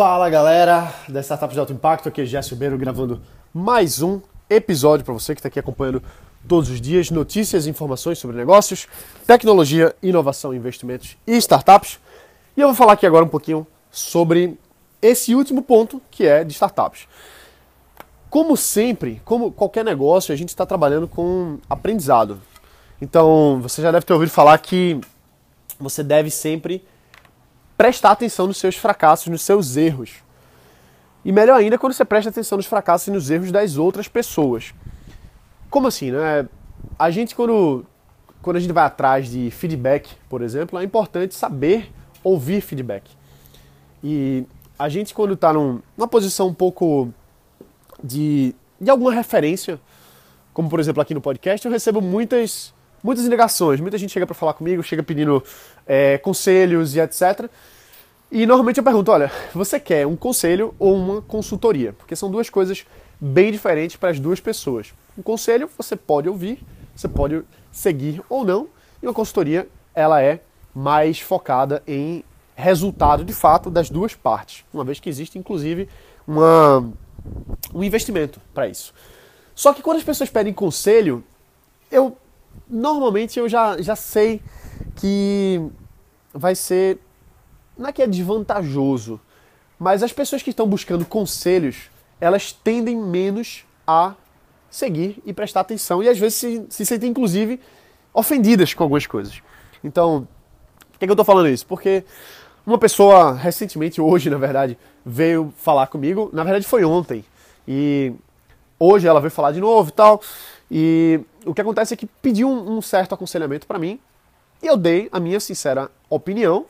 Fala galera da Startups de Alto Impacto, aqui é Jéssica Ribeiro gravando mais um episódio para você que está aqui acompanhando todos os dias notícias e informações sobre negócios, tecnologia, inovação, investimentos e startups. E eu vou falar aqui agora um pouquinho sobre esse último ponto que é de startups. Como sempre, como qualquer negócio, a gente está trabalhando com aprendizado. Então, você já deve ter ouvido falar que você deve sempre prestar atenção nos seus fracassos, nos seus erros. E melhor ainda quando você presta atenção nos fracassos e nos erros das outras pessoas. Como assim, né? A gente quando quando a gente vai atrás de feedback, por exemplo, é importante saber ouvir feedback. E a gente quando está num, numa posição um pouco de, de alguma referência, como por exemplo aqui no podcast, eu recebo muitas muitas indagações. Muita gente chega para falar comigo, chega pedindo é, conselhos e etc. E normalmente eu pergunto: olha, você quer um conselho ou uma consultoria? Porque são duas coisas bem diferentes para as duas pessoas. Um conselho você pode ouvir, você pode seguir ou não, e uma consultoria ela é mais focada em resultado de fato das duas partes, uma vez que existe inclusive uma, um investimento para isso. Só que quando as pessoas pedem conselho, eu normalmente eu já, já sei que vai ser. Não é que é desvantajoso, mas as pessoas que estão buscando conselhos, elas tendem menos a seguir e prestar atenção e às vezes se, se sentem inclusive ofendidas com algumas coisas. Então, por que, que eu estou falando isso? Porque uma pessoa recentemente, hoje na verdade, veio falar comigo, na verdade foi ontem, e hoje ela veio falar de novo e tal, e o que acontece é que pediu um, um certo aconselhamento para mim e eu dei a minha sincera opinião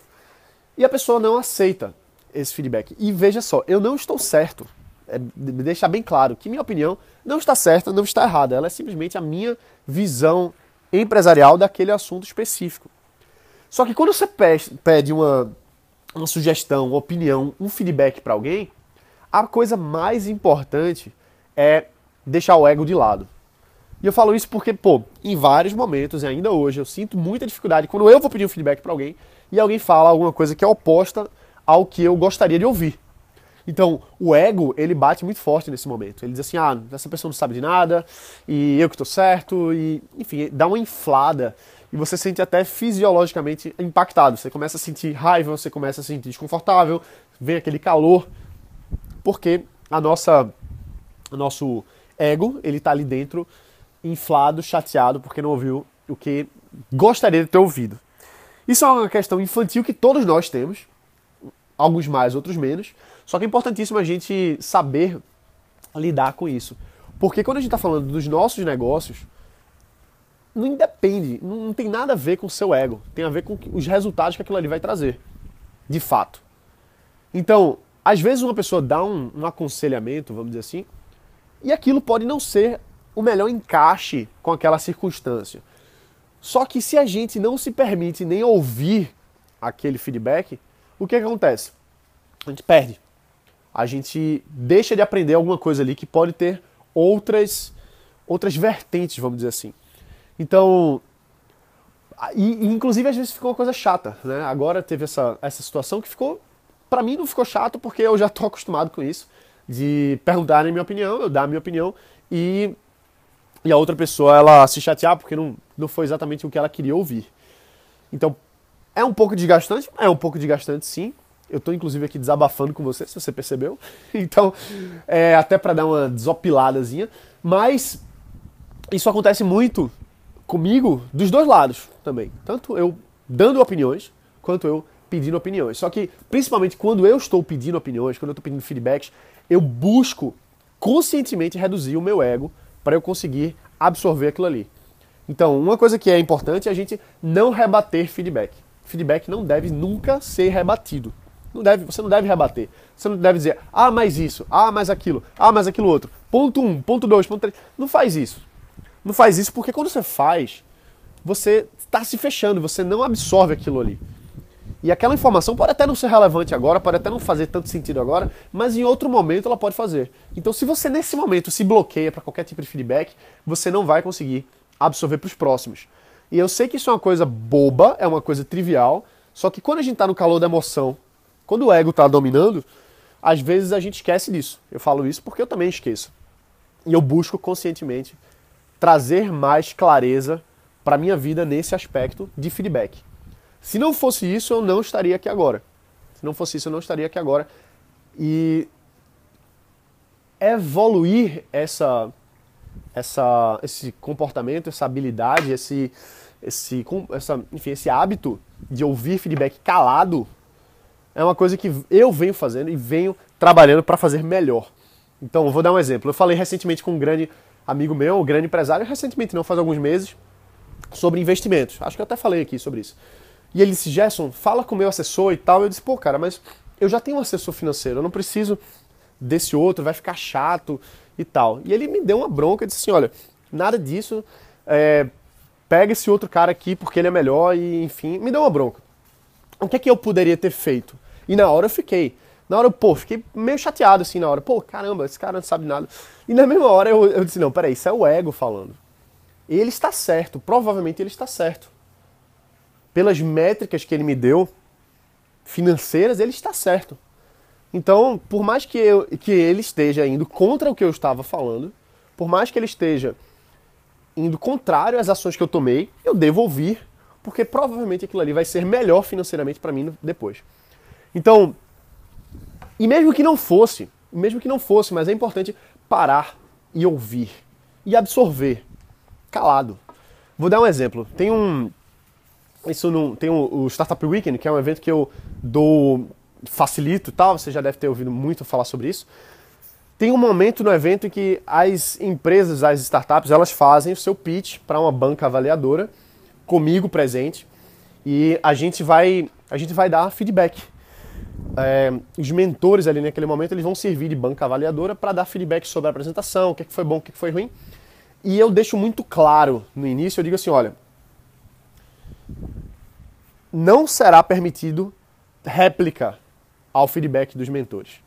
e a pessoa não aceita esse feedback. E veja só, eu não estou certo. É, deixar bem claro que minha opinião não está certa, não está errada. Ela é simplesmente a minha visão empresarial daquele assunto específico. Só que quando você pede uma, uma sugestão, uma opinião, um feedback para alguém, a coisa mais importante é deixar o ego de lado. E eu falo isso porque, pô, em vários momentos, e ainda hoje, eu sinto muita dificuldade quando eu vou pedir um feedback para alguém e alguém fala alguma coisa que é oposta ao que eu gostaria de ouvir. Então, o ego, ele bate muito forte nesse momento. Ele diz assim: ah, essa pessoa não sabe de nada, e eu que estou certo, e, enfim, dá uma inflada. E você se sente até fisiologicamente impactado. Você começa a sentir raiva, você começa a se sentir desconfortável, vem aquele calor, porque a nossa, nosso ego, ele está ali dentro inflado, chateado porque não ouviu o que gostaria de ter ouvido. Isso é uma questão infantil que todos nós temos, alguns mais, outros menos, só que é importantíssimo a gente saber lidar com isso. Porque quando a gente está falando dos nossos negócios, não independe, não tem nada a ver com o seu ego, tem a ver com os resultados que aquilo ali vai trazer, de fato. Então, às vezes uma pessoa dá um, um aconselhamento, vamos dizer assim, e aquilo pode não ser o melhor encaixe com aquela circunstância. Só que se a gente não se permite nem ouvir aquele feedback, o que, acontece? A gente perde. A gente deixa de aprender alguma coisa ali que pode ter outras outras vertentes, vamos dizer assim. Então, e, inclusive às vezes ficou uma coisa chata, né? Agora teve essa, essa situação que ficou, para mim não ficou chato porque eu já tô acostumado com isso, de perguntarem minha opinião, eu dar a minha opinião e e a outra pessoa ela se chatear porque não, não foi exatamente o que ela queria ouvir. Então, é um pouco desgastante? É um pouco desgastante, sim. Eu estou inclusive aqui desabafando com você, se você percebeu. Então, é até para dar uma desopiladazinha. Mas isso acontece muito comigo dos dois lados também. Tanto eu dando opiniões, quanto eu pedindo opiniões. Só que, principalmente quando eu estou pedindo opiniões, quando eu estou pedindo feedbacks, eu busco conscientemente reduzir o meu ego para eu conseguir absorver aquilo ali. Então, uma coisa que é importante é a gente não rebater feedback. Feedback não deve nunca ser rebatido. Não deve, você não deve rebater. Você não deve dizer, ah, mais isso, ah, mais aquilo, ah, mais aquilo outro. Ponto 1, um, ponto 2, ponto 3. Não faz isso. Não faz isso porque quando você faz, você está se fechando, você não absorve aquilo ali. E aquela informação pode até não ser relevante agora, pode até não fazer tanto sentido agora, mas em outro momento ela pode fazer. Então, se você nesse momento se bloqueia para qualquer tipo de feedback, você não vai conseguir absorver para os próximos. E eu sei que isso é uma coisa boba, é uma coisa trivial, só que quando a gente está no calor da emoção, quando o ego está dominando, às vezes a gente esquece disso. Eu falo isso porque eu também esqueço. E eu busco conscientemente trazer mais clareza para minha vida nesse aspecto de feedback. Se não fosse isso, eu não estaria aqui agora. Se não fosse isso, eu não estaria aqui agora. E evoluir essa, essa, esse comportamento, essa habilidade, esse, esse, essa, enfim, esse hábito de ouvir feedback calado é uma coisa que eu venho fazendo e venho trabalhando para fazer melhor. Então, vou dar um exemplo. Eu falei recentemente com um grande amigo meu, um grande empresário, recentemente, não faz alguns meses, sobre investimentos. Acho que eu até falei aqui sobre isso. E ele disse, Gerson, fala com o meu assessor e tal. Eu disse, pô, cara, mas eu já tenho um assessor financeiro, eu não preciso desse outro, vai ficar chato e tal. E ele me deu uma bronca e disse assim, olha, nada disso, é, pega esse outro cara aqui porque ele é melhor e enfim, me deu uma bronca. O que é que eu poderia ter feito? E na hora eu fiquei. Na hora, pô, fiquei meio chateado assim na hora. Pô, caramba, esse cara não sabe nada. E na mesma hora eu, eu disse, não, peraí, isso é o ego falando. Ele está certo, provavelmente ele está certo. Pelas métricas que ele me deu, financeiras, ele está certo. Então, por mais que, eu, que ele esteja indo contra o que eu estava falando, por mais que ele esteja indo contrário às ações que eu tomei, eu devo ouvir, porque provavelmente aquilo ali vai ser melhor financeiramente para mim depois. Então, e mesmo que não fosse, mesmo que não fosse, mas é importante parar e ouvir e absorver, calado. Vou dar um exemplo. Tem um isso não tem o, o Startup Weekend, que é um evento que eu dou facilito e tal, você já deve ter ouvido muito falar sobre isso. Tem um momento no evento em que as empresas, as startups, elas fazem o seu pitch para uma banca avaliadora, comigo presente, e a gente vai, a gente vai dar feedback. É, os mentores ali naquele momento eles vão servir de banca avaliadora para dar feedback sobre a apresentação, o que, é que foi bom, o que, é que foi ruim. E eu deixo muito claro no início, eu digo assim, olha, não será permitido réplica ao feedback dos mentores.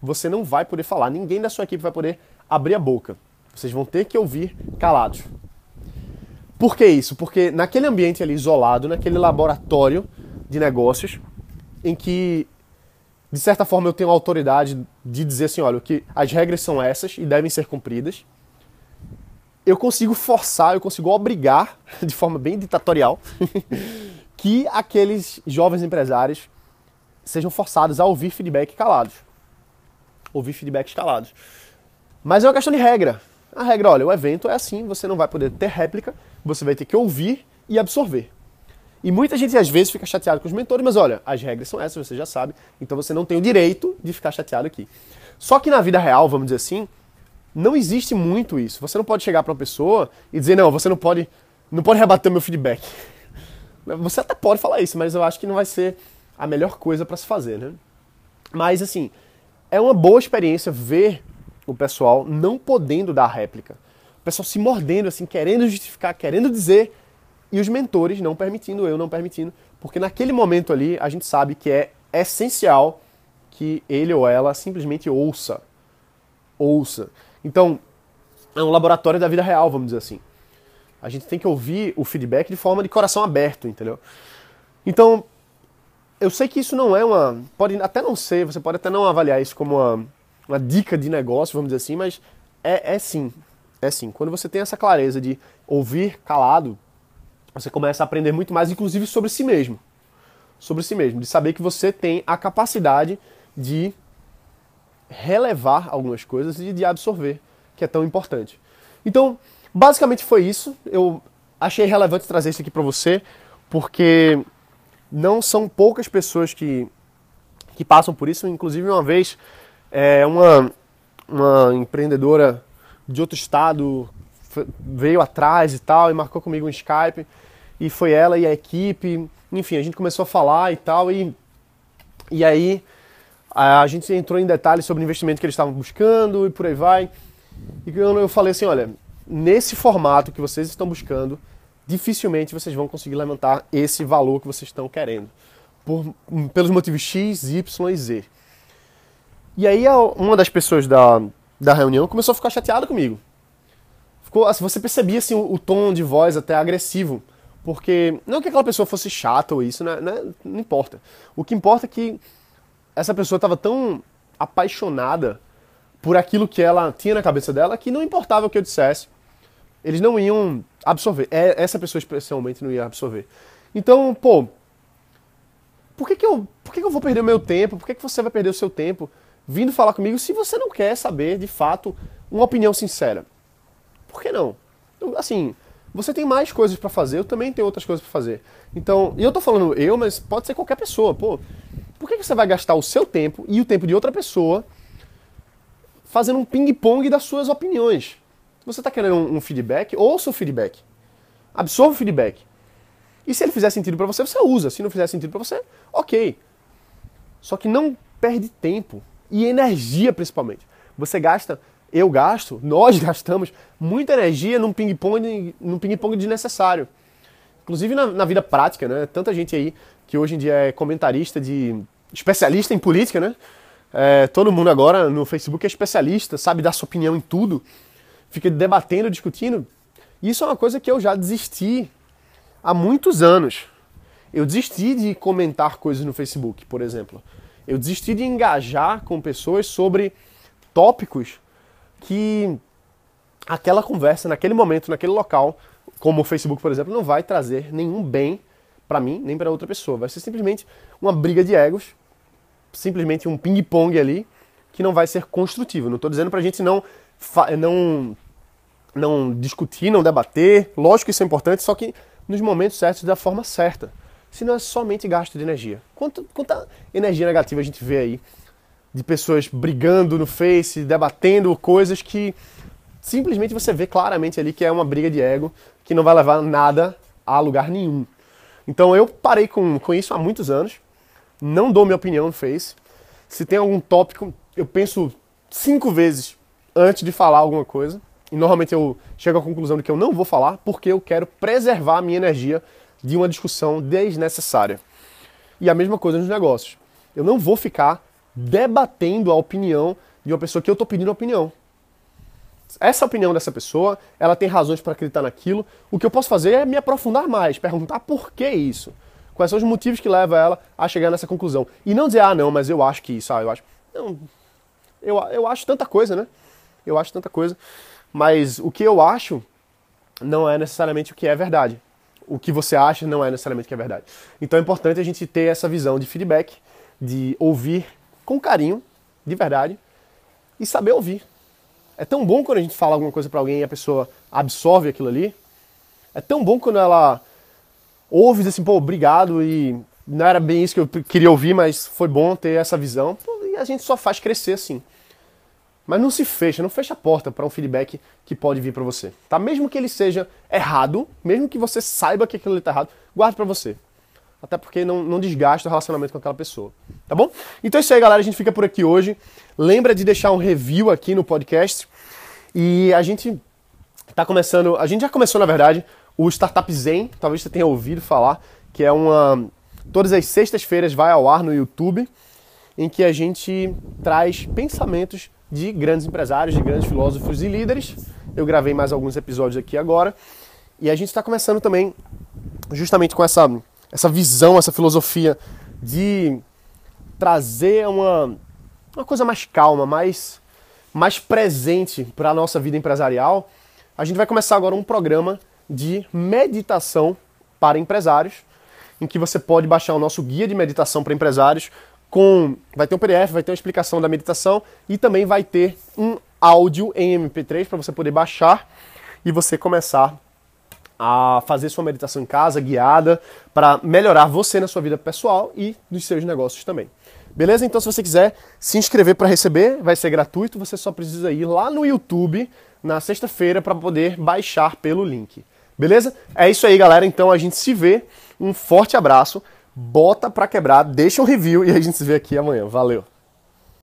Você não vai poder falar, ninguém da sua equipe vai poder abrir a boca. Vocês vão ter que ouvir calados. Por que isso? Porque naquele ambiente ali isolado, naquele laboratório de negócios, em que de certa forma eu tenho autoridade de dizer assim, olha, que as regras são essas e devem ser cumpridas. Eu consigo forçar, eu consigo obrigar de forma bem ditatorial que aqueles jovens empresários sejam forçados a ouvir feedback calados. Ouvir feedbacks calados. Mas é uma questão de regra. A regra, olha, o evento é assim, você não vai poder ter réplica, você vai ter que ouvir e absorver. E muita gente às vezes fica chateado com os mentores, mas olha, as regras são essas, você já sabe, então você não tem o direito de ficar chateado aqui. Só que na vida real, vamos dizer assim, não existe muito isso. Você não pode chegar para uma pessoa e dizer, não, você não pode, não pode rebater meu feedback. Você até pode falar isso, mas eu acho que não vai ser a melhor coisa para se fazer, né? Mas assim, é uma boa experiência ver o pessoal não podendo dar réplica. O pessoal se mordendo, assim, querendo justificar, querendo dizer, e os mentores não permitindo, eu não permitindo, porque naquele momento ali a gente sabe que é essencial que ele ou ela simplesmente ouça. Ouça. Então, é um laboratório da vida real, vamos dizer assim. A gente tem que ouvir o feedback de forma de coração aberto, entendeu? Então, eu sei que isso não é uma. Pode até não ser, você pode até não avaliar isso como uma, uma dica de negócio, vamos dizer assim, mas é, é sim. É sim. Quando você tem essa clareza de ouvir calado, você começa a aprender muito mais, inclusive sobre si mesmo. Sobre si mesmo. De saber que você tem a capacidade de relevar algumas coisas e de absorver, que é tão importante. Então, basicamente foi isso. Eu achei relevante trazer isso aqui para você, porque não são poucas pessoas que, que passam por isso. Inclusive, uma vez, é, uma, uma empreendedora de outro estado veio atrás e tal, e marcou comigo um Skype, e foi ela e a equipe. Enfim, a gente começou a falar e tal, e, e aí a gente entrou em detalhes sobre o investimento que eles estavam buscando e por aí vai. E eu falei assim: olha, nesse formato que vocês estão buscando, dificilmente vocês vão conseguir levantar esse valor que vocês estão querendo. Por, pelos motivos X, Y e Z. E aí uma das pessoas da, da reunião começou a ficar chateada comigo. Ficou, assim, você percebia assim, o, o, tom de voz até agressivo. Porque não que aquela pessoa fosse chata ou isso, né, né, não importa. O que importa é que essa pessoa estava tão apaixonada por aquilo que ela tinha na cabeça dela, que não importava o que eu dissesse, eles não iam absorver. É, essa pessoa especialmente não ia absorver. Então, pô, por que, que, eu, por que, que eu vou perder o meu tempo? Por que, que você vai perder o seu tempo vindo falar comigo se você não quer saber, de fato, uma opinião sincera? Por que não? Assim, você tem mais coisas para fazer, eu também tenho outras coisas para fazer. Então, e eu tô falando eu, mas pode ser qualquer pessoa. Pô, por que, você vai gastar o seu tempo e o tempo de outra pessoa fazendo um ping-pong das suas opiniões? Você está querendo um feedback? Ouça o feedback. Absorva o feedback. E se ele fizer sentido para você, você usa. Se não fizer sentido para você, ok. Só que não perde tempo e energia principalmente. Você gasta, eu gasto, nós gastamos muita energia num ping-pong num ping-pong desnecessário. Inclusive na, na, vida prática, né? Tanta gente aí que hoje em dia é comentarista de especialista em política, né? É, todo mundo agora no Facebook é especialista, sabe dar sua opinião em tudo fica debatendo, discutindo. Isso é uma coisa que eu já desisti há muitos anos. Eu desisti de comentar coisas no Facebook, por exemplo. Eu desisti de engajar com pessoas sobre tópicos que aquela conversa, naquele momento, naquele local, como o Facebook, por exemplo, não vai trazer nenhum bem para mim, nem para outra pessoa. Vai ser simplesmente uma briga de egos, simplesmente um ping-pong ali, que não vai ser construtivo. Não estou dizendo para a gente não não, não discutir, não debater. Lógico que isso é importante, só que nos momentos certos da forma certa. Senão é somente gasto de energia. Quanta energia negativa a gente vê aí de pessoas brigando no Face, debatendo coisas que simplesmente você vê claramente ali que é uma briga de ego que não vai levar nada a lugar nenhum. Então eu parei com, com isso há muitos anos. Não dou minha opinião no Face. Se tem algum tópico, eu penso cinco vezes antes de falar alguma coisa. E normalmente eu chego à conclusão de que eu não vou falar porque eu quero preservar a minha energia de uma discussão desnecessária. E a mesma coisa nos negócios. Eu não vou ficar debatendo a opinião de uma pessoa que eu estou pedindo opinião. Essa opinião dessa pessoa, ela tem razões para acreditar naquilo. O que eu posso fazer é me aprofundar mais, perguntar por que isso. Quais são os motivos que levam ela a chegar nessa conclusão. E não dizer, ah, não, mas eu acho que isso, ah, eu acho. Não, eu, eu acho tanta coisa, né? eu acho tanta coisa. Mas o que eu acho não é necessariamente o que é verdade. O que você acha não é necessariamente o que é verdade. Então é importante a gente ter essa visão de feedback, de ouvir com carinho, de verdade, e saber ouvir. É tão bom quando a gente fala alguma coisa para alguém e a pessoa absorve aquilo ali. É tão bom quando ela ouve assim, pô, obrigado e não era bem isso que eu queria ouvir, mas foi bom ter essa visão. E a gente só faz crescer assim. Mas não se fecha, não fecha a porta para um feedback que pode vir para você. Tá? Mesmo que ele seja errado, mesmo que você saiba que aquilo está errado, guarde para você. Até porque não, não desgasta o relacionamento com aquela pessoa. Tá bom? Então é isso aí, galera. A gente fica por aqui hoje. Lembra de deixar um review aqui no podcast. E a gente tá começando. A gente já começou, na verdade, o Startup Zen. Talvez você tenha ouvido falar. Que é uma. Todas as sextas-feiras vai ao ar no YouTube. Em que a gente traz pensamentos de grandes empresários, de grandes filósofos e líderes. Eu gravei mais alguns episódios aqui agora. E a gente está começando também justamente com essa, essa visão, essa filosofia de trazer uma, uma coisa mais calma, mais, mais presente para a nossa vida empresarial. A gente vai começar agora um programa de meditação para empresários, em que você pode baixar o nosso guia de meditação para empresários com vai ter um PDF, vai ter uma explicação da meditação e também vai ter um áudio em MP3 para você poder baixar e você começar a fazer sua meditação em casa, guiada, para melhorar você na sua vida pessoal e nos seus negócios também. Beleza? Então, se você quiser se inscrever para receber, vai ser gratuito, você só precisa ir lá no YouTube na sexta-feira para poder baixar pelo link. Beleza? É isso aí, galera. Então a gente se vê. Um forte abraço bota pra quebrar, deixa um review e a gente se vê aqui amanhã. Valeu!